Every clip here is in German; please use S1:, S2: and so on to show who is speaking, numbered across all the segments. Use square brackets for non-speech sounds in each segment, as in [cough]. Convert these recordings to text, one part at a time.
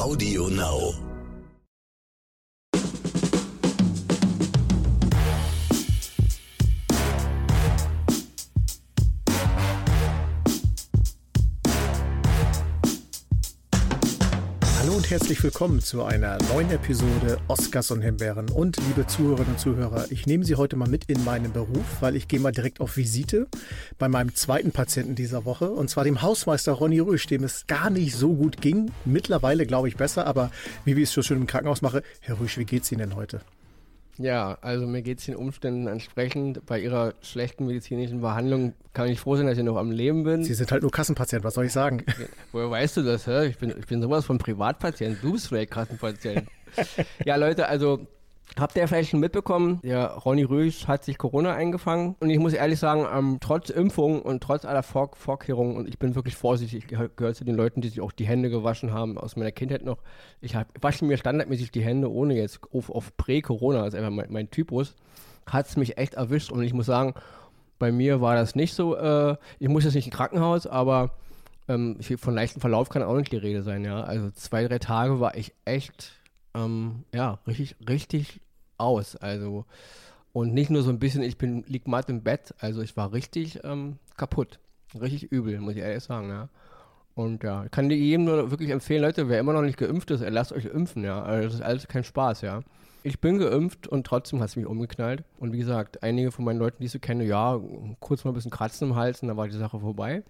S1: Audio Now.
S2: Herzlich willkommen zu einer neuen Episode Oscars und Himbeeren. Und liebe Zuhörerinnen und Zuhörer, ich nehme Sie heute mal mit in meinen Beruf, weil ich gehe mal direkt auf Visite bei meinem zweiten Patienten dieser Woche. Und zwar dem Hausmeister Ronny Rüsch, dem es gar nicht so gut ging. Mittlerweile glaube ich besser, aber wie ich es so schön im Krankenhaus mache, Herr Rüsch, wie geht's Ihnen denn heute?
S3: Ja, also mir geht es den Umständen entsprechend. Bei Ihrer schlechten medizinischen Behandlung kann ich froh sein, dass ich noch am Leben bin.
S2: Sie sind halt nur Kassenpatient, was soll ich sagen?
S3: Woher weißt du das? Hä? Ich, bin, ich bin sowas von Privatpatient. Du bist vielleicht Kassenpatient. [laughs] ja, Leute, also Habt ihr vielleicht schon mitbekommen, der Ronny Rösch hat sich Corona eingefangen. Und ich muss ehrlich sagen, ähm, trotz Impfung und trotz aller Vor Vorkehrungen, und ich bin wirklich vorsichtig, ich gehöre zu den Leuten, die sich auch die Hände gewaschen haben, aus meiner Kindheit noch. Ich wasche mir standardmäßig die Hände, ohne jetzt auf, auf Prä-Corona, das ist einfach mein, mein Typus, hat es mich echt erwischt. Und ich muss sagen, bei mir war das nicht so, äh, ich muss jetzt nicht ins Krankenhaus, aber ähm, von leichtem Verlauf kann auch nicht die Rede sein, ja. Also zwei, drei Tage war ich echt ähm, ja, richtig, richtig aus. Also, und nicht nur so ein bisschen, ich bin, lieg matt im Bett, also ich war richtig ähm, kaputt. Richtig übel, muss ich ehrlich sagen, ja. Und ja, ich kann jedem nur wirklich empfehlen, Leute, wer immer noch nicht geimpft ist, lasst euch impfen, ja. Also das ist alles kein Spaß, ja. Ich bin geimpft und trotzdem hat es mich umgeknallt. Und wie gesagt, einige von meinen Leuten, die ich so kenne, ja, kurz mal ein bisschen Kratzen im Hals und dann war die Sache vorbei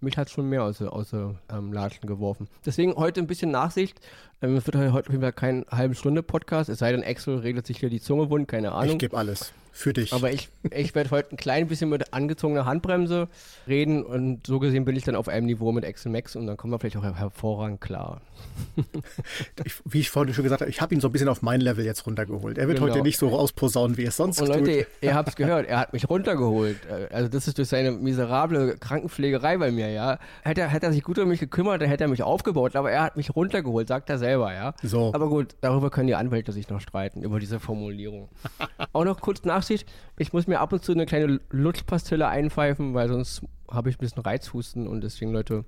S3: mich hat schon mehr aus, aus ähm, Latschen geworfen. Deswegen heute ein bisschen Nachsicht. Ähm, es wird heute auf jeden Fall kein halbe Stunde Podcast, es sei denn, Axel regelt sich hier die Zunge wund, keine Ahnung.
S2: Ich gebe alles. Für dich.
S3: Aber ich, ich werde heute ein klein bisschen mit angezogener Handbremse reden und so gesehen bin ich dann auf einem Niveau mit Axel Max und dann kommen wir vielleicht auch hervorragend klar. [laughs]
S2: ich, wie ich vorhin schon gesagt habe, ich habe ihn so ein bisschen auf mein Level jetzt runtergeholt. Er wird genau. heute nicht so rausposaunen, wie er es sonst
S3: und
S2: tut.
S3: Leute, ihr habt es [laughs] gehört, er hat mich runtergeholt. Also das ist durch seine miserable Krankenpflegerei bei mir, ja. Hätte er, hätte er sich gut um mich gekümmert, dann hätte er mich aufgebaut, aber er hat mich runtergeholt, sagt er selber, ja. So. Aber gut, darüber können die Anwälte sich noch streiten, über diese Formulierung. [laughs] auch noch kurz Nachsicht, ich muss mir ab und zu eine kleine Lutschpastille einpfeifen, weil sonst habe ich ein bisschen Reizhusten und deswegen, Leute,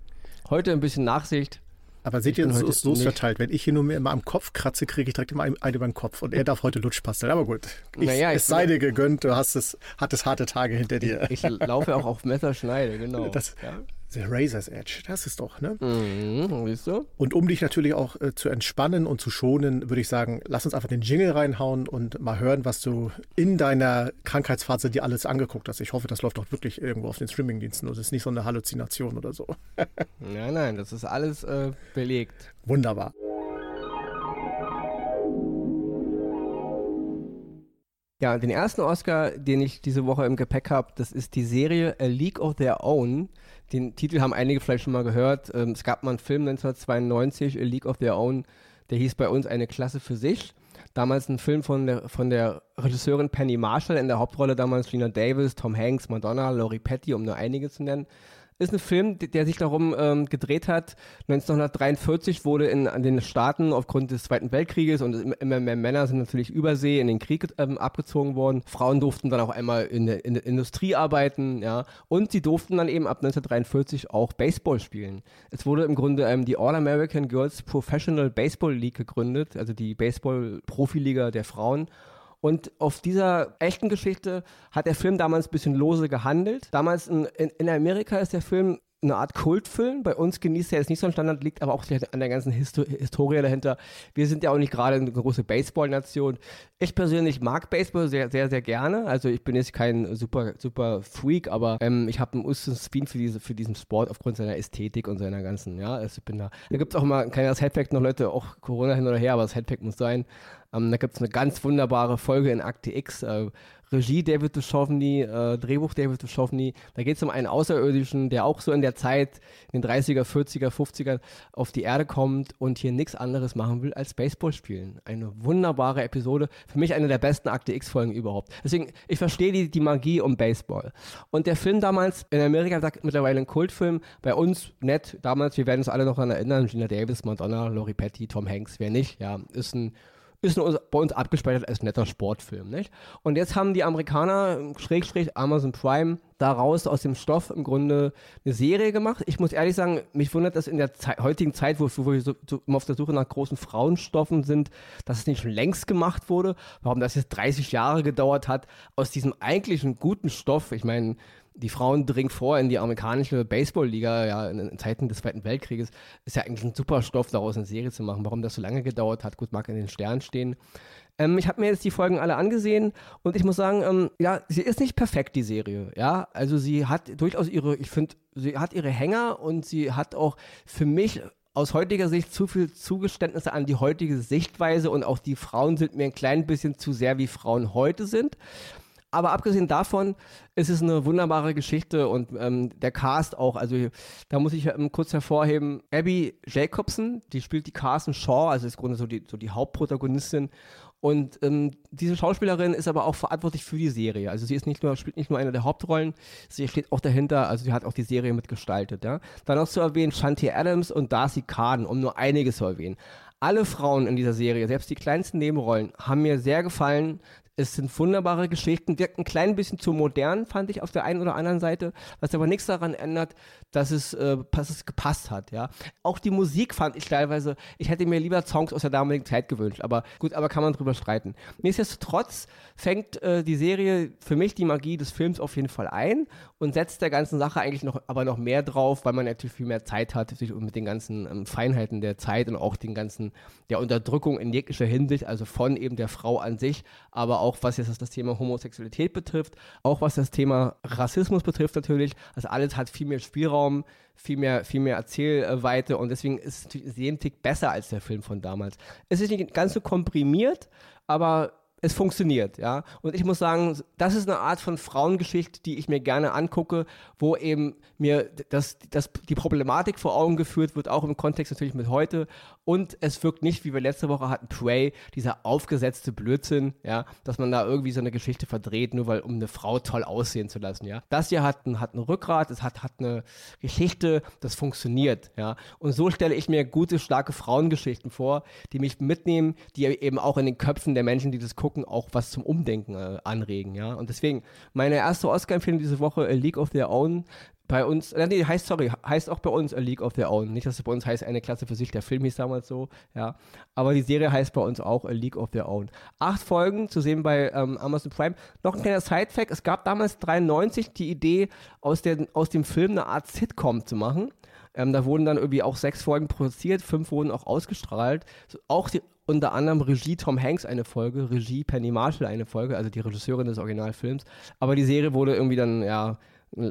S3: heute ein bisschen Nachsicht.
S2: Aber seht ihr, so ist es verteilt. Wenn ich hier nur mehr immer am Kopf kratze, kriege ich direkt immer einen, über den Kopf. Und er darf heute Lutschpasteln. Aber gut, ich, naja, es sei dir gegönnt, du hast es, hattest harte Tage hinter dir.
S3: Ich, ich laufe auch auf Messerschneide, genau.
S2: Das, ja. The Razor's Edge, das ist doch, ne?
S3: Mhm, siehst du?
S2: Und um dich natürlich auch äh, zu entspannen und zu schonen, würde ich sagen, lass uns einfach den Jingle reinhauen und mal hören, was du in deiner Krankheitsphase dir alles angeguckt hast. Ich hoffe, das läuft doch wirklich irgendwo auf den Streamingdiensten und ist nicht so eine Halluzination oder so. [laughs]
S3: nein, nein, das ist alles äh, belegt.
S2: Wunderbar.
S3: Ja, den ersten Oscar, den ich diese Woche im Gepäck habe, das ist die Serie A League of Their Own den Titel haben einige vielleicht schon mal gehört. Ähm, es gab mal einen Film 1992, A League of Their Own, der hieß bei uns Eine Klasse für sich. Damals ein Film von der, von der Regisseurin Penny Marshall, in der Hauptrolle damals Gina Davis, Tom Hanks, Madonna, Laurie Petty, um nur einige zu nennen ist ein Film, der sich darum ähm, gedreht hat. 1943 wurde in an den Staaten aufgrund des Zweiten Weltkrieges und immer mehr Männer sind natürlich übersee in den Krieg ähm, abgezogen worden. Frauen durften dann auch einmal in der, in der Industrie arbeiten, ja, und sie durften dann eben ab 1943 auch Baseball spielen. Es wurde im Grunde ähm, die All American Girls Professional Baseball League gegründet, also die Baseball-Profiliga der Frauen. Und auf dieser echten Geschichte hat der Film damals ein bisschen lose gehandelt. Damals in, in, in Amerika ist der Film eine Art Kultfilm. Bei uns genießt er jetzt nicht so einen Standard, liegt aber auch an der ganzen Histo Historie dahinter. Wir sind ja auch nicht gerade eine große Baseball-Nation. Ich persönlich mag Baseball sehr, sehr, sehr gerne. Also ich bin jetzt kein super, super Freak, aber ähm, ich habe einen Spin für, diese, für diesen Sport aufgrund seiner Ästhetik und seiner ganzen, ja, also ich bin da. Da gibt es auch mal ein kleines Headpack noch, Leute, auch Corona hin oder her, aber das Headpack muss sein. Ähm, da gibt es eine ganz wunderbare Folge in Akte X. Äh, Regie David Duchovny, äh, Drehbuch David Duchovny. Da geht es um einen Außerirdischen, der auch so in der Zeit, in den 30er, 40er, 50er auf die Erde kommt und hier nichts anderes machen will als Baseball spielen. Eine wunderbare Episode. Für mich eine der besten Akte X-Folgen überhaupt. Deswegen, ich verstehe die, die Magie um Baseball. Und der Film damals, in Amerika sagt mittlerweile ein Kultfilm, bei uns nett, damals, wir werden uns alle noch daran erinnern, Gina Davis, Madonna, Laurie Petty, Tom Hanks, wer nicht, ja, ist ein ist bei uns abgespeichert als netter Sportfilm, nicht? Und jetzt haben die Amerikaner, Schrägstrich Amazon Prime, daraus aus dem Stoff im Grunde eine Serie gemacht. Ich muss ehrlich sagen, mich wundert, dass in der Ze heutigen Zeit, wo, wo wir so, so immer auf der Suche nach großen Frauenstoffen sind, dass es nicht schon längst gemacht wurde. Warum das jetzt 30 Jahre gedauert hat, aus diesem eigentlichen guten Stoff, ich meine, die Frauen dringen vor in die amerikanische Baseballliga, ja, in, in, Zeiten des Zweiten Weltkrieges, ist ja eigentlich ein super Stoff, daraus eine Serie zu machen. Warum das so lange gedauert hat, gut, mag in den Sternen stehen. Ähm, ich habe mir jetzt die Folgen alle angesehen und ich muss sagen, ähm, ja, sie ist nicht perfekt, die Serie. Ja, also sie hat durchaus ihre, ich finde, sie hat ihre Hänger und sie hat auch für mich aus heutiger Sicht zu viel Zugeständnisse an die heutige Sichtweise und auch die Frauen sind mir ein klein bisschen zu sehr, wie Frauen heute sind. Aber abgesehen davon ist es eine wunderbare Geschichte und ähm, der Cast auch. Also da muss ich ähm, kurz hervorheben, Abby Jacobson, die spielt die Carson Shaw, also ist im Grunde so die, so die Hauptprotagonistin. Und ähm, diese Schauspielerin ist aber auch verantwortlich für die Serie. Also sie ist nicht nur, spielt nicht nur eine der Hauptrollen, sie steht auch dahinter, also sie hat auch die Serie mitgestaltet. Ja? Dann noch zu erwähnen Shanti Adams und Darcy Carden, um nur einige zu erwähnen. Alle Frauen in dieser Serie, selbst die kleinsten Nebenrollen, haben mir sehr gefallen. Es sind wunderbare Geschichten, wirkt ein klein bisschen zu modern, fand ich auf der einen oder anderen Seite, was aber nichts daran ändert, dass es, äh, dass es gepasst hat, ja. Auch die Musik fand ich teilweise, ich hätte mir lieber Songs aus der damaligen Zeit gewünscht, aber gut, aber kann man drüber streiten. Nichtsdestotrotz fängt äh, die Serie für mich die Magie des Films auf jeden Fall ein und setzt der ganzen Sache eigentlich noch, aber noch mehr drauf, weil man natürlich viel mehr Zeit hat, sich mit den ganzen ähm, Feinheiten der Zeit und auch den ganzen, der Unterdrückung in jeglicher Hinsicht, also von eben der Frau an sich, aber auch was jetzt das Thema Homosexualität betrifft, auch was das Thema Rassismus betrifft natürlich. Also alles hat viel mehr Spielraum, viel mehr, viel mehr Erzählweite und deswegen ist es jeden Tick besser als der Film von damals. Es ist nicht ganz so komprimiert, aber es funktioniert, ja. Und ich muss sagen, das ist eine Art von Frauengeschichte, die ich mir gerne angucke, wo eben mir das, das, die Problematik vor Augen geführt wird, auch im Kontext natürlich mit heute. Und es wirkt nicht, wie wir letzte Woche hatten, Prey, dieser aufgesetzte Blödsinn, ja, dass man da irgendwie so eine Geschichte verdreht, nur weil, um eine Frau toll aussehen zu lassen, ja. Das hier hat ein, hat ein Rückgrat, es hat, hat eine Geschichte, das funktioniert, ja. Und so stelle ich mir gute, starke Frauengeschichten vor, die mich mitnehmen, die eben auch in den Köpfen der Menschen, die das gucken, gucken, auch was zum Umdenken äh, anregen, ja. Und deswegen, meine erste Oscar-Empfehlung diese Woche, A League of Their Own, bei uns, äh, nee, heißt, sorry, heißt auch bei uns A League of Their Own. Nicht, dass es bei uns heißt eine Klasse für sich, der Film hieß damals so, ja. Aber die Serie heißt bei uns auch A League of Their Own. Acht Folgen zu sehen bei ähm, Amazon Prime. Noch ein kleiner Side-Fact, es gab damals 93 die Idee, aus, der, aus dem Film eine Art Sitcom zu machen. Ähm, da wurden dann irgendwie auch sechs Folgen produziert, fünf wurden auch ausgestrahlt. Auch die, unter anderem Regie Tom Hanks eine Folge, Regie Penny Marshall eine Folge, also die Regisseurin des Originalfilms. Aber die Serie wurde irgendwie dann, ja,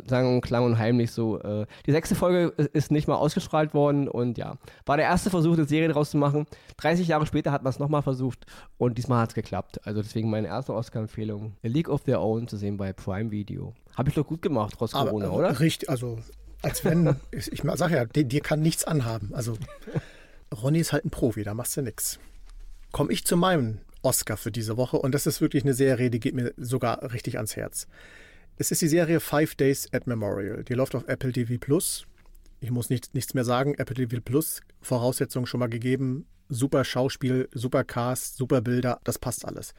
S3: sagen und klang und heimlich so. Äh, die sechste Folge ist nicht mal ausgestrahlt worden und ja, war der erste Versuch, eine Serie daraus zu machen. 30 Jahre später hat man es nochmal versucht und diesmal hat es geklappt. Also deswegen meine erste Oscar-Empfehlung: A League of Their Own zu sehen bei Prime Video. Habe ich doch gut gemacht, trotz Aber, Corona, oder?
S2: Richtig, also als wenn, [laughs] ich, ich sag ja, dir, dir kann nichts anhaben. Also Ronny ist halt ein Profi, da machst du nichts komme ich zu meinem Oscar für diese Woche und das ist wirklich eine Serie, die geht mir sogar richtig ans Herz. Es ist die Serie Five Days at Memorial. Die läuft auf Apple TV Plus. Ich muss nicht, nichts mehr sagen. Apple TV Plus, Voraussetzungen schon mal gegeben. Super Schauspiel, super Cast, super Bilder, das passt alles.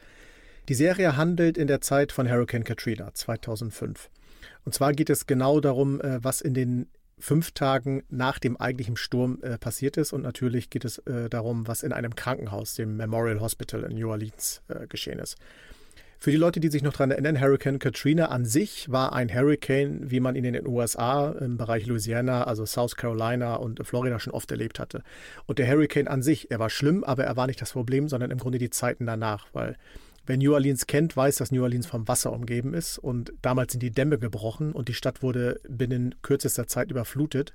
S2: Die Serie handelt in der Zeit von Hurricane Katrina 2005. Und zwar geht es genau darum, äh, was in den fünf Tagen nach dem eigentlichen Sturm äh, passiert ist. Und natürlich geht es äh, darum, was in einem Krankenhaus, dem Memorial Hospital in New Orleans, äh, geschehen ist. Für die Leute, die sich noch daran erinnern, Hurricane Katrina an sich war ein Hurricane, wie man ihn in den USA im Bereich Louisiana, also South Carolina und Florida schon oft erlebt hatte. Und der Hurricane an sich, er war schlimm, aber er war nicht das Problem, sondern im Grunde die Zeiten danach, weil Wer New Orleans kennt, weiß, dass New Orleans vom Wasser umgeben ist und damals sind die Dämme gebrochen und die Stadt wurde binnen kürzester Zeit überflutet.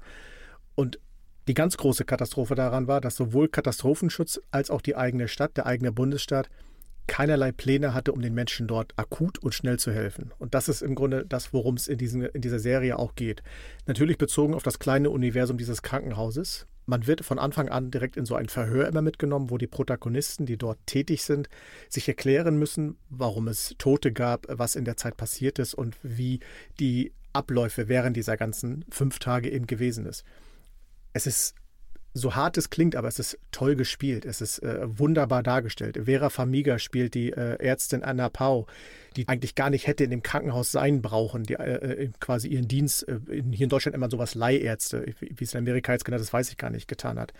S2: Und die ganz große Katastrophe daran war, dass sowohl Katastrophenschutz als auch die eigene Stadt, der eigene Bundesstaat, keinerlei Pläne hatte, um den Menschen dort akut und schnell zu helfen. Und das ist im Grunde das, worum es in, diesen, in dieser Serie auch geht. Natürlich bezogen auf das kleine Universum dieses Krankenhauses, man wird von Anfang an direkt in so ein Verhör immer mitgenommen, wo die Protagonisten, die dort tätig sind, sich erklären müssen, warum es Tote gab, was in der Zeit passiert ist und wie die Abläufe während dieser ganzen fünf Tage eben gewesen ist. Es ist so hart es klingt, aber es ist toll gespielt. Es ist äh, wunderbar dargestellt. Vera Famiga spielt die äh, Ärztin Anna Pau, die eigentlich gar nicht hätte in dem Krankenhaus sein brauchen, die äh, äh quasi ihren Dienst, äh, in, hier in Deutschland immer sowas Leihärzte, wie es in Amerika jetzt genannt ist, weiß ich gar nicht, getan hat.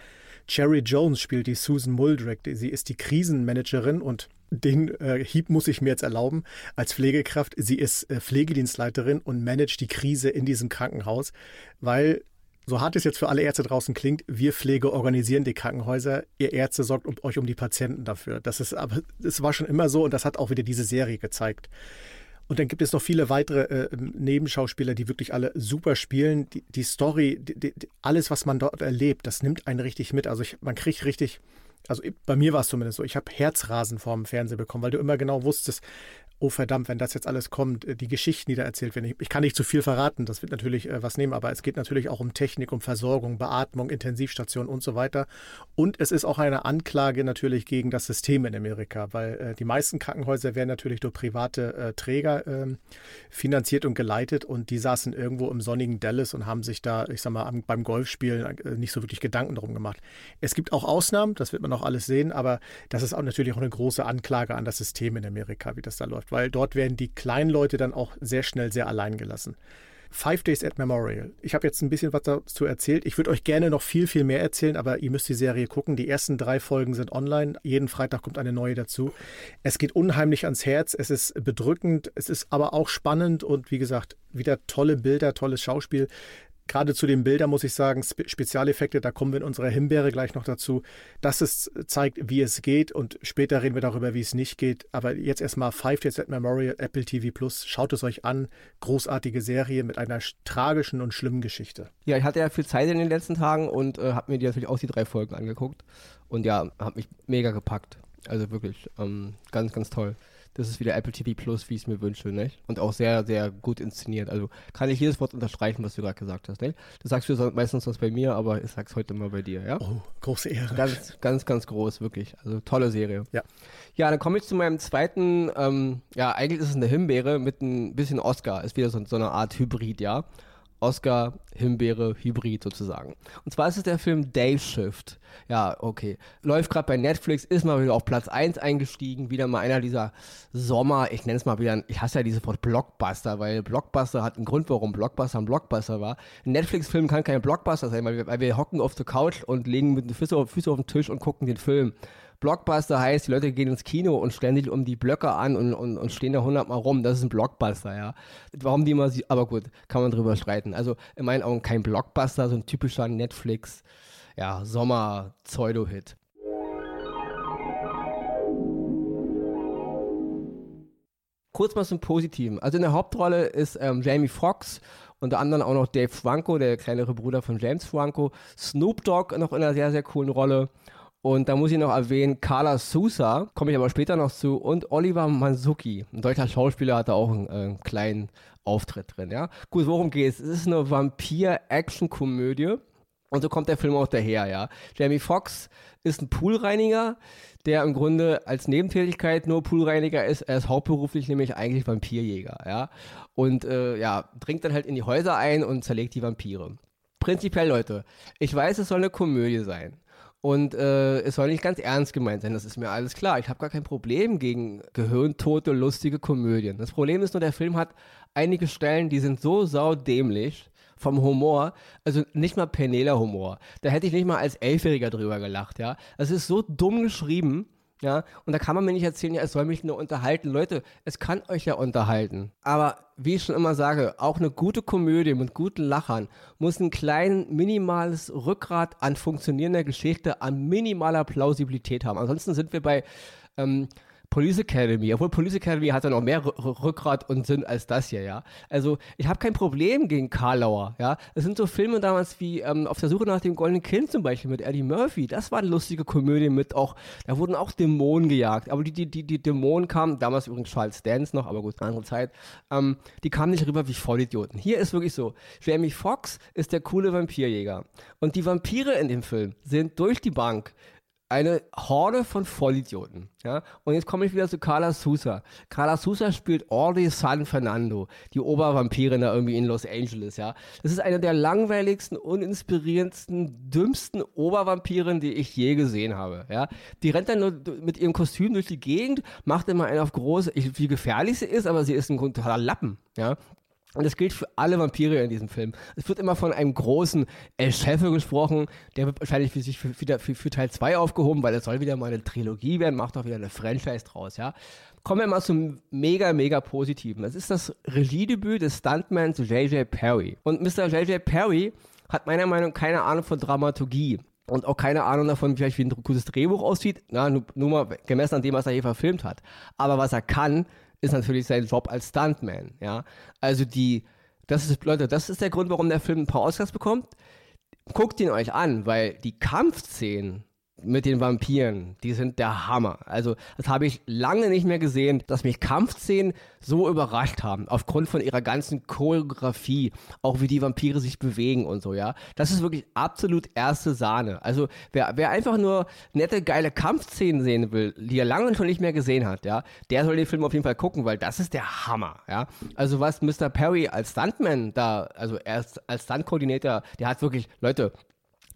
S2: Cherry Jones spielt die Susan Muldrick. Sie ist die Krisenmanagerin und den äh, Hieb muss ich mir jetzt erlauben als Pflegekraft. Sie ist äh, Pflegedienstleiterin und managt die Krise in diesem Krankenhaus, weil so hart es jetzt für alle Ärzte draußen klingt, wir Pflege organisieren die Krankenhäuser. Ihr Ärzte sorgt um, euch um die Patienten dafür. Das ist aber, das war schon immer so und das hat auch wieder diese Serie gezeigt. Und dann gibt es noch viele weitere äh, Nebenschauspieler, die wirklich alle super spielen. Die, die Story, die, die, alles, was man dort erlebt, das nimmt einen richtig mit. Also ich, man kriegt richtig, also bei mir war es zumindest so, ich habe Herzrasen vorm Fernseher bekommen, weil du immer genau wusstest, oh verdammt, wenn das jetzt alles kommt, äh, die Geschichten, die da erzählt werden. Ich, kann nicht zu viel verraten, das wird natürlich äh, was nehmen, aber es geht natürlich auch um Technik, um Versorgung, Beatmung, Intensivstation und so weiter. Und es ist auch eine Anklage natürlich gegen das System in Amerika, weil äh, die meisten Krankenhäuser werden natürlich durch private Träger ähm, finanziert und geleitet und die saßen irgendwo im sonnigen Dallas und haben sich da, ich sag mal, beim Golfspielen nicht so wirklich Gedanken drum gemacht. Es gibt auch Ausnahmen, das wird man auch alles sehen, aber das ist auch natürlich auch eine große Anklage an das System in Amerika, wie das da läuft weil dort werden die kleinen Leute dann auch sehr schnell sehr allein gelassen. Five Days at Memorial. Ich habe jetzt ein bisschen was dazu erzählt. Ich würde euch gerne noch viel, viel mehr erzählen, aber ihr müsst die Serie gucken. Die ersten drei Folgen sind online. Jeden Freitag kommt eine neue dazu. Es geht unheimlich ans Herz. Es ist bedrückend. Es ist aber auch spannend und wie gesagt, wieder tolle Bilder, tolles Schauspiel. Gerade zu den Bildern muss ich sagen, Spe Spezialeffekte, da kommen wir in unserer Himbeere gleich noch dazu, dass es zeigt, wie es geht und später reden wir darüber, wie es nicht geht. Aber jetzt erstmal Five Days at Memorial, Apple TV Plus, schaut es euch an. Großartige Serie mit einer tragischen und schlimmen Geschichte.
S3: Ja, ich hatte ja viel Zeit in den letzten Tagen und äh, habe mir die natürlich auch die drei Folgen angeguckt und ja, habe mich mega gepackt. Also wirklich ähm, ganz, ganz toll das ist wieder Apple TV Plus, wie ich es mir wünsche, nicht? Und auch sehr, sehr gut inszeniert. Also kann ich jedes Wort unterstreichen, was du gerade gesagt hast, nicht? Das sagst du meistens was bei mir, aber ich sag's heute mal bei dir, ja?
S2: Oh, große Ehre.
S3: Ganz, ganz, ganz groß, wirklich. Also tolle Serie.
S2: Ja.
S3: Ja, dann komme ich zu meinem zweiten, ähm, ja, eigentlich ist es eine Himbeere mit ein bisschen Oscar. Ist wieder so, so eine Art Hybrid, ja. Oscar Himbeere Hybrid sozusagen. Und zwar ist es der Film Day Shift. Ja, okay. Läuft gerade bei Netflix, ist mal wieder auf Platz 1 eingestiegen. Wieder mal einer dieser Sommer, ich nenne es mal wieder, ich hasse ja dieses Wort Blockbuster, weil Blockbuster hat einen Grund, warum Blockbuster ein Blockbuster war. Ein Netflix-Film kann kein Blockbuster sein, weil wir, weil wir hocken auf der Couch und legen mit den Füßen auf, Füße auf den Tisch und gucken den Film. Blockbuster heißt, die Leute gehen ins Kino und stellen sich um die Blöcke an und, und, und stehen da hundertmal rum. Das ist ein Blockbuster, ja. Warum die immer, aber gut, kann man drüber streiten. Also in meinen Augen kein Blockbuster, so ein typischer Netflix, ja, Sommer-Pseudo-Hit. Kurz mal zum Positiven. Also in der Hauptrolle ist ähm, Jamie Foxx unter anderem auch noch Dave Franco, der kleinere Bruder von James Franco, Snoop Dogg noch in einer sehr, sehr coolen Rolle und da muss ich noch erwähnen, Carla Sousa, komme ich aber später noch zu, und Oliver Manzuki. Ein deutscher Schauspieler hat da auch einen äh, kleinen Auftritt drin, ja. Gut, worum geht's? Es ist eine Vampir-Action-Komödie. Und so kommt der Film auch daher, ja. Jamie Foxx ist ein Poolreiniger, der im Grunde als Nebentätigkeit nur Poolreiniger ist. Er ist hauptberuflich nämlich eigentlich Vampirjäger, ja. Und äh, ja, dringt dann halt in die Häuser ein und zerlegt die Vampire. Prinzipiell, Leute, ich weiß, es soll eine Komödie sein. Und äh, es soll nicht ganz ernst gemeint sein, das ist mir alles klar. Ich habe gar kein Problem gegen gehirntote, lustige Komödien. Das Problem ist nur, der Film hat einige Stellen, die sind so saudämlich vom Humor, also nicht mal Penela-Humor. Da hätte ich nicht mal als Elfjähriger drüber gelacht, ja. Es ist so dumm geschrieben, ja, und da kann man mir nicht erzählen, ja, es soll mich nur unterhalten. Leute, es kann euch ja unterhalten. Aber wie ich schon immer sage, auch eine gute Komödie mit guten Lachern muss ein kleines, minimales Rückgrat an funktionierender Geschichte, an minimaler Plausibilität haben. Ansonsten sind wir bei ähm, Police Academy, obwohl Police Academy hat ja noch mehr Rückgrat und Sinn als das hier, ja. Also ich habe kein Problem gegen Karlauer, ja. Es sind so Filme damals wie ähm, Auf der Suche nach dem goldenen Kind zum Beispiel mit Eddie Murphy. Das war eine lustige Komödie mit auch, da wurden auch Dämonen gejagt. Aber die, die, die, die Dämonen kamen, damals übrigens Charles Dance noch, aber gut, andere Zeit, ähm, die kamen nicht rüber wie Vollidioten. Hier ist wirklich so, Jamie Foxx ist der coole Vampirjäger. Und die Vampire in dem Film sind durch die Bank eine Horde von Vollidioten. Ja? Und jetzt komme ich wieder zu Carla Sousa. Carla Sousa spielt Audrey San Fernando, die Obervampirin da irgendwie in Los Angeles. Ja? Das ist eine der langweiligsten, uninspirierendsten, dümmsten Obervampiren, die ich je gesehen habe. Ja? Die rennt dann nur mit ihrem Kostüm durch die Gegend, macht immer einen auf groß, wie gefährlich sie ist, aber sie ist ein totaler Lappen. Ja? Und das gilt für alle Vampire in diesem Film. Es wird immer von einem großen El Chefe gesprochen. Der wird wahrscheinlich für sich für, für, für Teil 2 aufgehoben, weil es soll wieder mal eine Trilogie werden, macht auch wieder eine Franchise draus, ja. Kommen wir mal zum mega, mega Positiven. Das ist das Regiedebüt des Stuntmans J.J. Perry. Und Mr. J.J. Perry hat meiner Meinung nach keine Ahnung von Dramaturgie und auch keine Ahnung davon, vielleicht wie ein gutes Drehbuch aussieht. Na, nur, nur mal gemessen an dem, was er hier verfilmt hat. Aber was er kann, ist natürlich sein Job als Stuntman, ja. Also die, das ist, Leute, das ist der Grund, warum der Film ein paar Oscars bekommt. Guckt ihn euch an, weil die Kampfszenen mit den Vampiren, die sind der Hammer. Also, das habe ich lange nicht mehr gesehen, dass mich Kampfszenen so überrascht haben, aufgrund von ihrer ganzen Choreografie, auch wie die Vampire sich bewegen und so, ja. Das ist wirklich absolut erste Sahne. Also, wer, wer einfach nur nette, geile Kampfszenen sehen will, die er lange schon nicht mehr gesehen hat, ja, der soll den Film auf jeden Fall gucken, weil das ist der Hammer, ja. Also, was Mr. Perry als Stuntman da, also er als Stunt-Koordinator, der hat wirklich, Leute,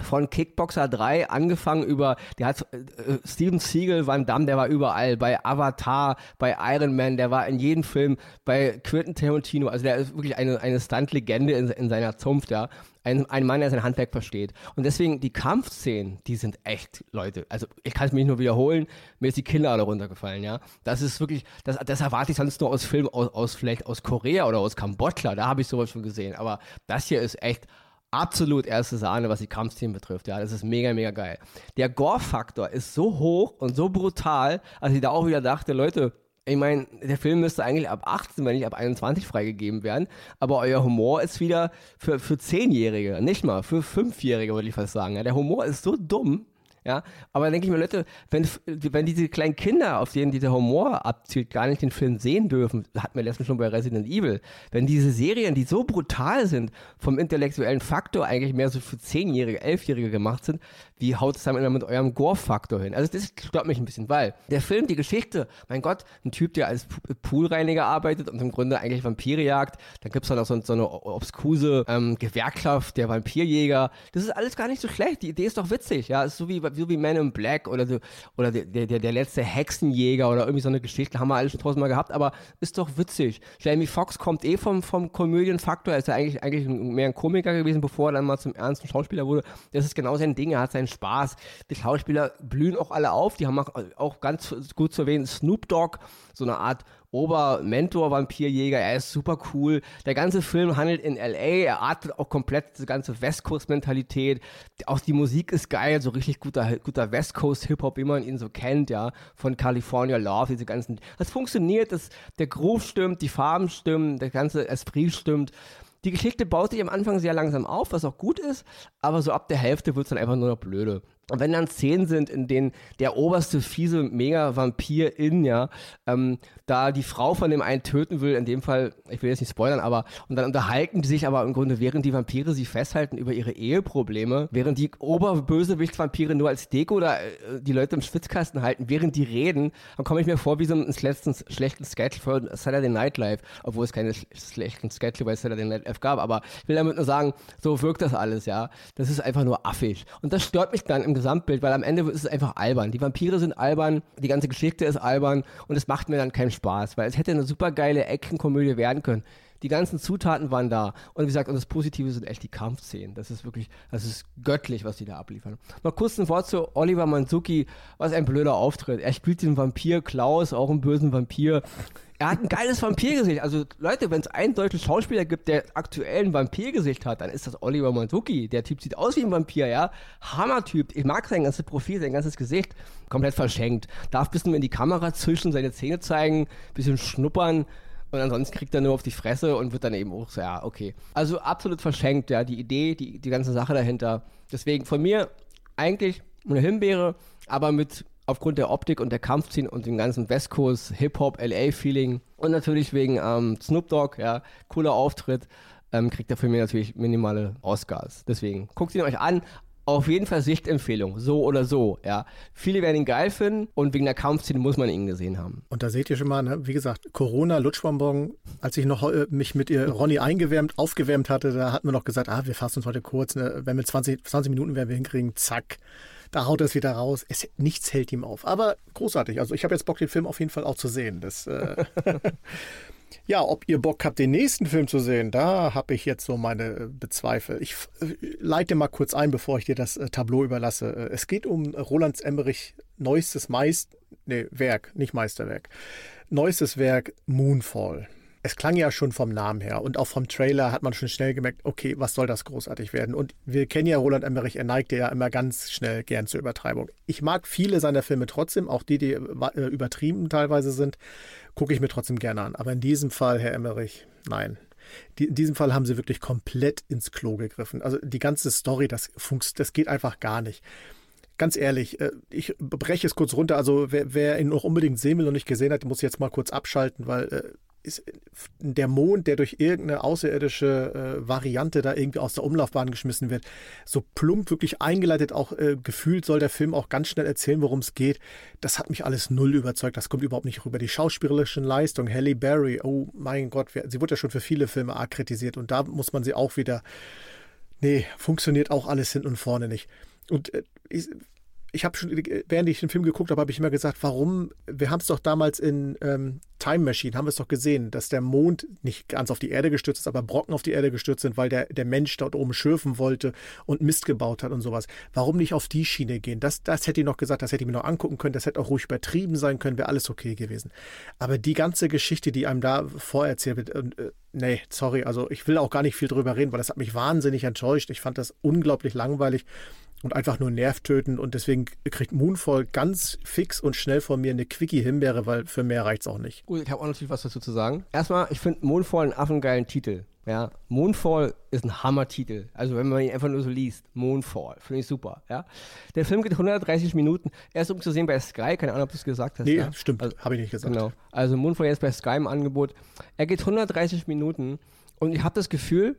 S3: von Kickboxer 3 angefangen über, der hat äh, Steven Siegel, Van Damme, der war überall, bei Avatar, bei Iron Man, der war in jedem Film, bei Quentin Tarantino, also der ist wirklich eine, eine Stunt-Legende in, in seiner Zunft, ja. Ein, ein Mann, der sein Handwerk versteht. Und deswegen, die Kampfszenen, die sind echt, Leute, also ich kann es mich nur wiederholen, mir ist die Kinnlade runtergefallen, ja. Das ist wirklich, das, das erwarte ich sonst nur aus Filmen aus, aus vielleicht aus Korea oder aus Kambodscha, da habe ich sowas schon gesehen. Aber das hier ist echt absolut erste Sahne, was die Kampfszenen betrifft. Ja, das ist mega, mega geil. Der Gore-Faktor ist so hoch und so brutal, als ich da auch wieder dachte, Leute, ich meine, der Film müsste eigentlich ab 18, wenn nicht ab 21 freigegeben werden. Aber euer Humor ist wieder für, für 10-Jährige, nicht mal, für 5-Jährige würde ich fast sagen. Ja, der Humor ist so dumm, ja, aber dann denke ich mir, Leute, wenn, wenn diese kleinen Kinder, auf denen dieser Humor abzielt, gar nicht den Film sehen dürfen, hatten wir letztens schon bei Resident Evil, wenn diese Serien, die so brutal sind, vom intellektuellen Faktor eigentlich mehr so für Zehnjährige, Elfjährige gemacht sind, wie haut es dann immer mit eurem Gore-Faktor hin? Also das stört mich ein bisschen, weil der Film, die Geschichte, mein Gott, ein Typ, der als Poolreiniger arbeitet und im Grunde eigentlich Vampire jagt, dann gibt es dann auch so, so eine obskuse ähm, Gewerkschaft der Vampirjäger. Das ist alles gar nicht so schlecht. Die Idee ist doch witzig, ja. ist so wie, so wie Man in Black oder, so, oder der, der, der letzte Hexenjäger oder irgendwie so eine Geschichte, haben wir alles schon tausendmal gehabt, aber ist doch witzig. Jamie Foxx kommt eh vom, vom Komödienfaktor, er ist ja eigentlich, eigentlich mehr ein Komiker gewesen, bevor er dann mal zum ernsten Schauspieler wurde. Das ist genau sein Ding, er hat seinen Spaß. Die Schauspieler blühen auch alle auf. Die haben auch, auch ganz gut zu erwähnen Snoop Dogg, so eine Art Ober-Mentor-Vampirjäger. Er ist super cool. Der ganze Film handelt in L.A. Er atmet auch komplett diese ganze West Coast-Mentalität. Auch die Musik ist geil, so richtig guter, guter West Coast-Hip-Hop, wie man ihn so kennt, ja. Von California Love, diese ganzen. Das funktioniert, das, der Groove stimmt, die Farben stimmen, der ganze Esprit stimmt. Die Geschichte baut sich am Anfang sehr langsam auf, was auch gut ist, aber so ab der Hälfte wird es dann einfach nur noch blöde. Und wenn dann Szenen sind, in denen der oberste fiese Mega-Vampir in, ja, ähm, da die Frau von dem einen töten will, in dem Fall, ich will jetzt nicht spoilern, aber, und dann unterhalten die sich aber im Grunde, während die Vampire sie festhalten über ihre Eheprobleme, während die Oberbösewicht-Vampire nur als Deko da äh, die Leute im Schwitzkasten halten, während die reden, dann komme ich mir vor wie so ein schlechten, schlechten Sketch für Saturday Night Live, obwohl es keine schlechten Sketche bei Saturday Night Live gab, aber ich will damit nur sagen, so wirkt das alles, ja. Das ist einfach nur affig. Und das stört mich dann im Gesamtbild, weil am Ende ist es einfach albern. Die Vampire sind albern, die ganze Geschichte ist albern und es macht mir dann keinen Spaß, weil es hätte eine super geile Actionkomödie werden können. Die ganzen Zutaten waren da. Und wie gesagt, und das Positive sind echt die Kampfszenen. Das ist wirklich, das ist göttlich, was die da abliefern. Mal kurz ein Wort zu Oliver Manzuki. Was ein blöder Auftritt. Er spielt den Vampir Klaus, auch einen bösen Vampir. Er hat ein geiles Vampirgesicht. Also Leute, wenn es einen deutschen Schauspieler gibt, der aktuell ein Vampirgesicht hat, dann ist das Oliver Manzuki. Der Typ sieht aus wie ein Vampir, ja. Hammertyp. Ich mag sein ganzes Profil, sein ganzes Gesicht. Komplett verschenkt. Darf ein bisschen in die Kamera zwischen seine Zähne zeigen, bisschen schnuppern. Und ansonsten kriegt er nur auf die Fresse und wird dann eben auch so, ja, okay. Also absolut verschenkt, ja, die Idee, die, die ganze Sache dahinter. Deswegen von mir eigentlich eine Himbeere, aber mit aufgrund der Optik und der Kampfszenen und dem ganzen West Coast Hip-Hop, LA-Feeling und natürlich wegen ähm, Snoop Dogg, ja, cooler Auftritt, ähm, kriegt er für mich natürlich minimale Oscars. Deswegen guckt ihn euch an. Auf jeden Fall Sichtempfehlung, so oder so, ja. Viele werden ihn geil finden und wegen der Kampfszene muss man ihn gesehen haben.
S2: Und da seht ihr schon mal, ne? wie gesagt, Corona, Lutschbonbon, als ich noch äh, mich mit ihr Ronny eingewärmt, aufgewärmt hatte, da hatten wir noch gesagt, ah, wir fassen uns heute kurz, ne? wenn wir 20, 20 Minuten werden wir hinkriegen, zack. Da haut er es wieder raus. Es, nichts hält ihm auf. Aber großartig. Also ich habe jetzt Bock, den Film auf jeden Fall auch zu sehen. Das, äh [laughs] Ja, ob ihr Bock habt, den nächsten Film zu sehen, da habe ich jetzt so meine äh, Bezweifel. Ich äh, leite mal kurz ein, bevor ich dir das äh, Tableau überlasse. Es geht um Roland Emmerich neuestes Meist, nee, Werk, nicht Meisterwerk. Neuestes Werk Moonfall es klang ja schon vom Namen her und auch vom Trailer hat man schon schnell gemerkt, okay, was soll das großartig werden? Und wir kennen ja Roland Emmerich, er neigte ja immer ganz schnell gern zur Übertreibung. Ich mag viele seiner Filme trotzdem, auch die, die übertrieben teilweise sind, gucke ich mir trotzdem gerne an. Aber in diesem Fall, Herr Emmerich, nein. Die, in diesem Fall haben sie wirklich komplett ins Klo gegriffen. Also die ganze Story, das, das geht einfach gar nicht ganz ehrlich, äh, ich breche es kurz runter. Also wer, wer ihn noch unbedingt sehen will und nicht gesehen hat, muss jetzt mal kurz abschalten, weil äh, ist der Mond, der durch irgendeine außerirdische äh, Variante da irgendwie aus der Umlaufbahn geschmissen wird, so plump wirklich eingeleitet, auch äh, gefühlt soll der Film auch ganz schnell erzählen, worum es geht. Das hat mich alles null überzeugt. Das kommt überhaupt nicht rüber. Die schauspielerischen Leistungen, Halle Berry, oh mein Gott, sie wurde ja schon für viele Filme arg kritisiert und da muss man sie auch wieder. Nee, funktioniert auch alles hin und vorne nicht. Und äh, ich, habe schon, während ich den Film geguckt habe, habe ich immer gesagt, warum, wir haben es doch damals in ähm, Time Machine, haben wir es doch gesehen, dass der Mond nicht ganz auf die Erde gestürzt ist, aber Brocken auf die Erde gestürzt sind, weil der, der Mensch dort oben schürfen wollte und Mist gebaut hat und sowas. Warum nicht auf die Schiene gehen? Das, das hätte ich noch gesagt, das hätte ich mir noch angucken können, das hätte auch ruhig übertrieben sein können, wäre alles okay gewesen. Aber die ganze Geschichte, die einem da vorerzählt wird, äh, nee, sorry, also ich will auch gar nicht viel drüber reden, weil das hat mich wahnsinnig enttäuscht. Ich fand das unglaublich langweilig und einfach nur nervtötend. Und deswegen kriegt Moonfall ganz fix und schnell von mir eine Quickie-Himbeere, weil für mehr reicht es auch nicht.
S3: Gut, ich habe auch natürlich was dazu zu sagen. Erstmal, ich finde Moonfall einen affengeilen Titel. Ja, Moonfall ist ein Hammer-Titel. Also wenn man ihn einfach nur so liest, Moonfall, finde ich super. Ja, der Film geht 130 Minuten. Er ist um zu sehen bei Sky. Keine Ahnung, ob du es gesagt hast.
S2: Nee,
S3: ja?
S2: stimmt,
S3: also,
S2: habe ich nicht gesagt.
S3: Genau. Also Moonfall jetzt bei Sky im Angebot. Er geht 130 Minuten und ich habe das Gefühl,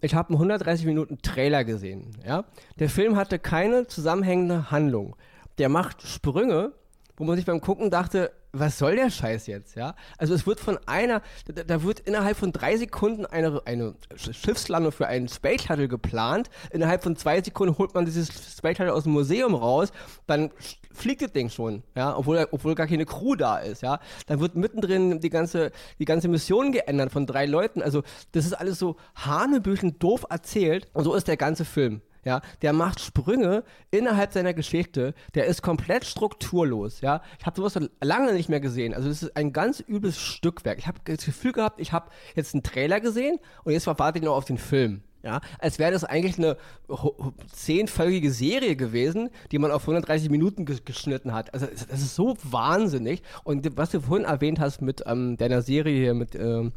S3: ich habe einen 130 Minuten Trailer gesehen. Ja? Der Film hatte keine zusammenhängende Handlung. Der macht Sprünge, wo man sich beim Gucken dachte, was soll der Scheiß jetzt, ja? Also es wird von einer, da, da, wird innerhalb von drei Sekunden eine, eine Schiffslandung für einen Space Shuttle geplant. Innerhalb von zwei Sekunden holt man dieses Space Shuttle aus dem Museum raus, dann fliegt das Ding schon, ja, obwohl, obwohl gar keine Crew da ist, ja. Dann wird mittendrin die ganze, die ganze Mission geändert von drei Leuten. Also das ist alles so hanebüchen doof erzählt und so ist der ganze Film. Ja, der macht Sprünge innerhalb seiner Geschichte, der ist komplett strukturlos, ja. Ich habe sowas lange nicht mehr gesehen. Also es ist ein ganz übles Stückwerk. Ich habe das Gefühl gehabt, ich habe jetzt einen Trailer gesehen und jetzt warte ich noch auf den Film. Ja, als wäre das eigentlich eine zehnfolgige Serie gewesen, die man auf 130 Minuten geschnitten hat. Also das ist so wahnsinnig. Und was du vorhin erwähnt hast mit ähm, deiner Serie hier mit ähm,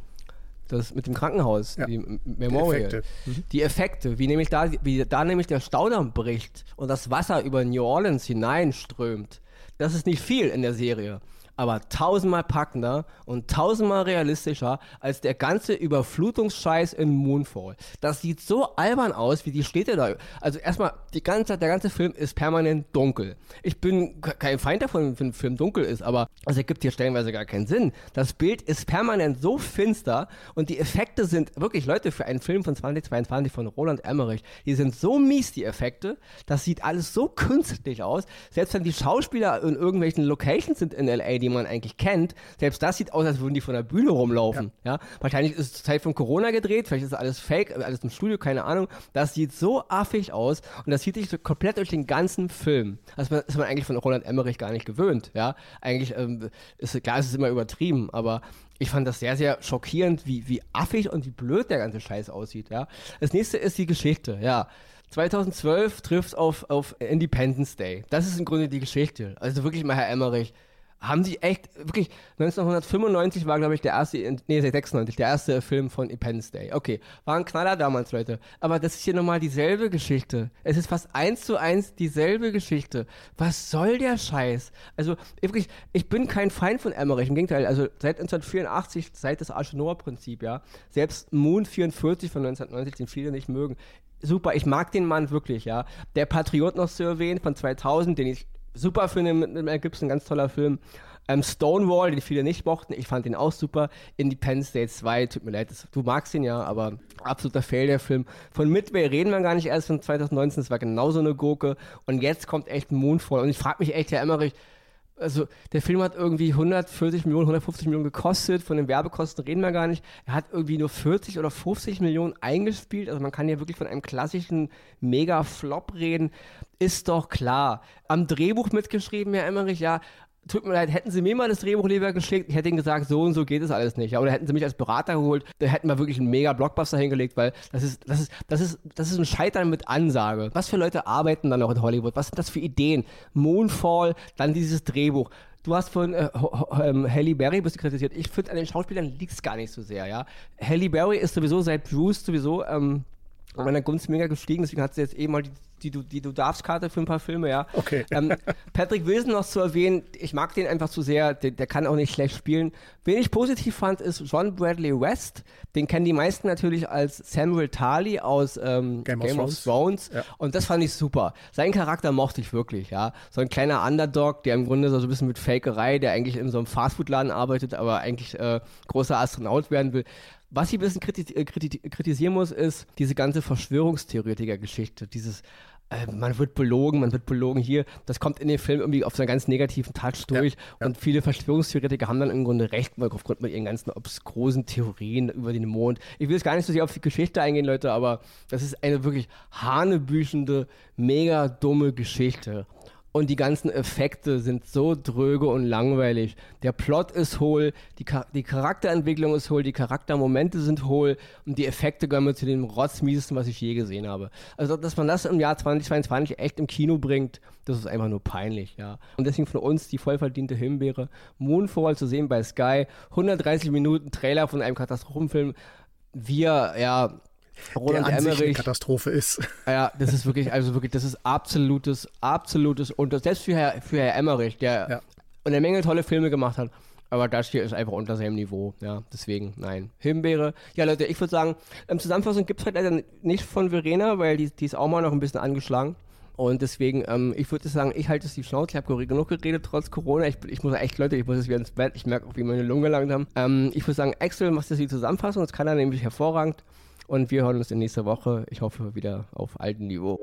S3: das mit dem Krankenhaus, ja. die Memorial. Die Effekte. Mhm. die Effekte, wie nämlich da, wie da nämlich der Staudamm bricht und das Wasser über New Orleans hineinströmt. Das ist nicht viel in der Serie aber tausendmal packender und tausendmal realistischer als der ganze Überflutungsscheiß in Moonfall. Das sieht so albern aus, wie die Städte da. Also erstmal, die ganze, der ganze Film ist permanent dunkel. Ich bin kein Feind davon, wenn ein Film dunkel ist, aber es ergibt hier stellenweise gar keinen Sinn. Das Bild ist permanent so finster und die Effekte sind wirklich, Leute, für einen Film von 2022 von Roland Emmerich, die sind so mies, die Effekte. Das sieht alles so künstlich aus. Selbst wenn die Schauspieler in irgendwelchen Locations sind in L.A., die man eigentlich kennt, selbst das sieht aus, als würden die von der Bühne rumlaufen. Ja. ja? Wahrscheinlich ist es Zeit von Corona gedreht, vielleicht ist alles fake, alles im Studio, keine Ahnung. Das sieht so affig aus und das sieht sich so komplett durch den ganzen Film. Das ist man eigentlich von Roland Emmerich gar nicht gewöhnt. Ja, eigentlich ähm, ist klar, es ist immer übertrieben, aber ich fand das sehr, sehr schockierend, wie, wie affig und wie blöd der ganze Scheiß aussieht. Ja, das nächste ist die Geschichte. Ja. 2012 trifft auf, auf Independence Day. Das ist im Grunde die Geschichte. Also wirklich mal, Herr Emmerich, haben sie echt, wirklich, 1995 war, glaube ich, der erste, nee, 96, der erste Film von Independence Day. Okay, war ein Knaller damals, Leute. Aber das ist hier nochmal dieselbe Geschichte. Es ist fast eins zu eins dieselbe Geschichte. Was soll der Scheiß? Also, wirklich, ich bin kein Feind von Emmerich. Im Gegenteil, also seit 1984, seit das Arche Noah-Prinzip, ja, selbst Moon 44 von 1990, den viele nicht mögen, super. Ich mag den Mann wirklich, ja. Der Patriot noch zu erwähnen von 2000, den ich super finde mit, mit Mel Gibson, ganz toller Film. Ähm, Stonewall, den viele nicht mochten, ich fand den auch super. Independence Day 2, tut mir leid, das, du magst ihn ja, aber absoluter Fail der Film. Von Midway reden wir gar nicht erst von 2019, das war genauso eine Gurke. Und jetzt kommt echt Moonfall. Und ich frage mich echt, Herr Emmerich, also der Film hat irgendwie 140 Millionen, 150 Millionen gekostet, von den Werbekosten reden wir gar nicht. Er hat irgendwie nur 40 oder 50 Millionen eingespielt, also man kann ja wirklich von einem klassischen Mega-Flop reden, ist doch klar. Am Drehbuch mitgeschrieben, Herr Emmerich, ja, tut mir leid, hätten sie mir mal das Drehbuch lieber geschickt, ich hätte ihnen gesagt, so und so geht es alles nicht. Ja, oder hätten sie mich als Berater geholt, da hätten wir wirklich einen mega Blockbuster hingelegt, weil das ist, das ist, das ist, das ist ein Scheitern mit Ansage. Was für Leute arbeiten dann noch in Hollywood? Was sind das für Ideen? Moonfall, dann dieses Drehbuch. Du hast von äh, ähm, Halle Berry bist du kritisiert. Ich finde, an den Schauspielern liegt es gar nicht so sehr, ja. Halle Berry ist sowieso seit Bruce sowieso ähm, meiner Gunst mega gestiegen, deswegen hat sie jetzt eben mal die die du, die du darfst Karte für ein paar Filme, ja.
S2: Okay.
S3: Ähm, Patrick Wilson noch zu erwähnen, ich mag den einfach zu sehr, der, der, kann auch nicht schlecht spielen. Wen ich positiv fand, ist John Bradley West. Den kennen die meisten natürlich als Samuel Tarly aus ähm, Game, Game, of Thrones. Of Thrones. Ja. Und das fand ich super. Seinen Charakter mochte ich wirklich, ja. So ein kleiner Underdog, der im Grunde so ein bisschen mit Fakerei, der eigentlich in so einem Fastfood-Laden arbeitet, aber eigentlich äh, großer Astronaut werden will. Was ich ein bisschen kritis äh, kritisieren muss, ist diese ganze Verschwörungstheoretiker-Geschichte. Dieses, man wird belogen, man wird belogen hier. Das kommt in dem Film irgendwie auf so einen ganz negativen Touch durch. Ja, ja. Und viele Verschwörungstheoretiker haben dann im Grunde recht, weil aufgrund mit ihren ganzen obskrosen Theorien über den Mond. Ich will jetzt gar nicht so sehr auf die Geschichte eingehen, Leute, aber das ist eine wirklich hanebüchende, mega dumme Geschichte. Und die ganzen Effekte sind so dröge und langweilig. Der Plot ist hohl, die, die Charakterentwicklung ist hohl, die Charaktermomente sind hohl und die Effekte gehören mir zu dem rotzmiesesten, was ich je gesehen habe. Also, dass man das im Jahr 2022 echt im Kino bringt, das ist einfach nur peinlich, ja. Und deswegen von uns die vollverdiente Himbeere. Moonfall zu sehen bei Sky, 130 Minuten Trailer von einem Katastrophenfilm. Wir, ja,
S2: Roland der an Emmerich, eine Katastrophe ist.
S3: Ja, das ist wirklich, also wirklich, das ist absolutes, absolutes und selbst für Herr, für Herr Emmerich, der ja. eine Menge tolle Filme gemacht hat, aber das hier ist einfach unter seinem Niveau, ja, deswegen, nein. Himbeere. Ja, Leute, ich würde sagen, ähm, Zusammenfassung gibt es halt leider nicht von Verena, weil die, die ist auch mal noch ein bisschen angeschlagen. Und deswegen, ähm, ich würde sagen, ich halte es die Schnauze. Ich habe genug geredet, trotz Corona. Ich, ich muss echt, Leute, ich muss jetzt wieder ins Bett. Ich merke auch, wie meine Lungen gelangt haben. Ähm, ich würde sagen, Axel macht jetzt die Zusammenfassung. Das kann er nämlich hervorragend. Und wir hören uns in nächster Woche. Ich hoffe wieder auf altem Niveau.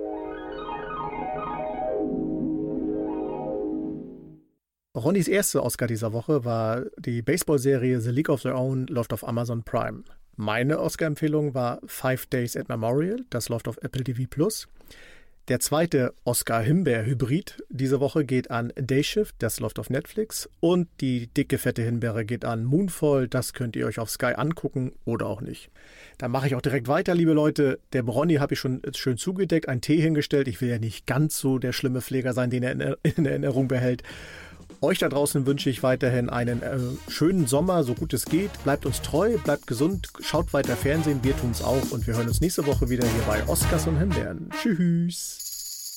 S2: Ronnys erste Oscar dieser Woche war die Baseball-Serie The League of Their Own, läuft auf Amazon Prime. Meine Oscar-Empfehlung war Five Days at Memorial, das läuft auf Apple TV Plus. Der zweite Oscar-Himbeer-Hybrid diese Woche geht an Dayshift, das läuft auf Netflix. Und die dicke, fette Himbeere geht an Moonfall, das könnt ihr euch auf Sky angucken oder auch nicht. Dann mache ich auch direkt weiter, liebe Leute. Der Bronny habe ich schon schön zugedeckt, einen Tee hingestellt. Ich will ja nicht ganz so der schlimme Pfleger sein, den er in Erinnerung behält. Euch da draußen wünsche ich weiterhin einen äh, schönen Sommer, so gut es geht. Bleibt uns treu, bleibt gesund, schaut weiter Fernsehen, wir tun es auch und wir hören uns nächste Woche wieder hier bei Oscars und Himbeeren. Tschüss.